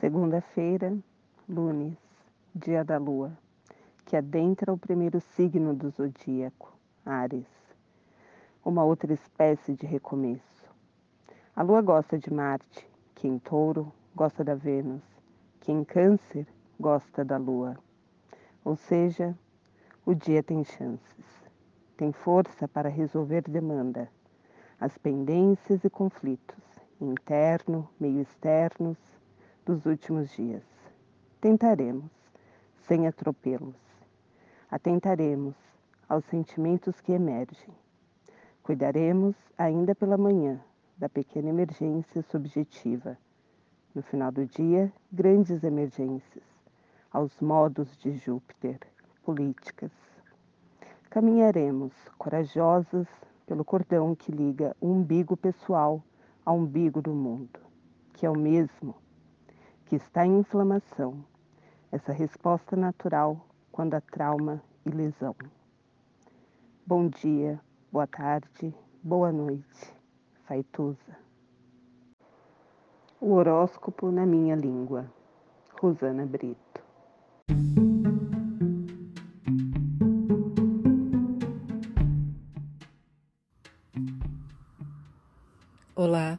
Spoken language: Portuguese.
Segunda-feira, lunes, dia da lua, que adentra o primeiro signo do zodíaco, Ares, uma outra espécie de recomeço. A lua gosta de Marte, que em touro gosta da Vênus, que em Câncer gosta da lua. Ou seja, o dia tem chances, tem força para resolver demanda, as pendências e conflitos, interno, meio externos, dos últimos dias. Tentaremos, sem atropelos. Atentaremos aos sentimentos que emergem. Cuidaremos, ainda pela manhã, da pequena emergência subjetiva. No final do dia, grandes emergências, aos modos de Júpiter, políticas. Caminharemos, corajosas, pelo cordão que liga o umbigo pessoal ao umbigo do mundo, que é o mesmo que está em inflamação, essa resposta natural quando há trauma e lesão. Bom dia, boa tarde, boa noite, Faituza. O horóscopo na minha língua, Rosana Brito. Olá,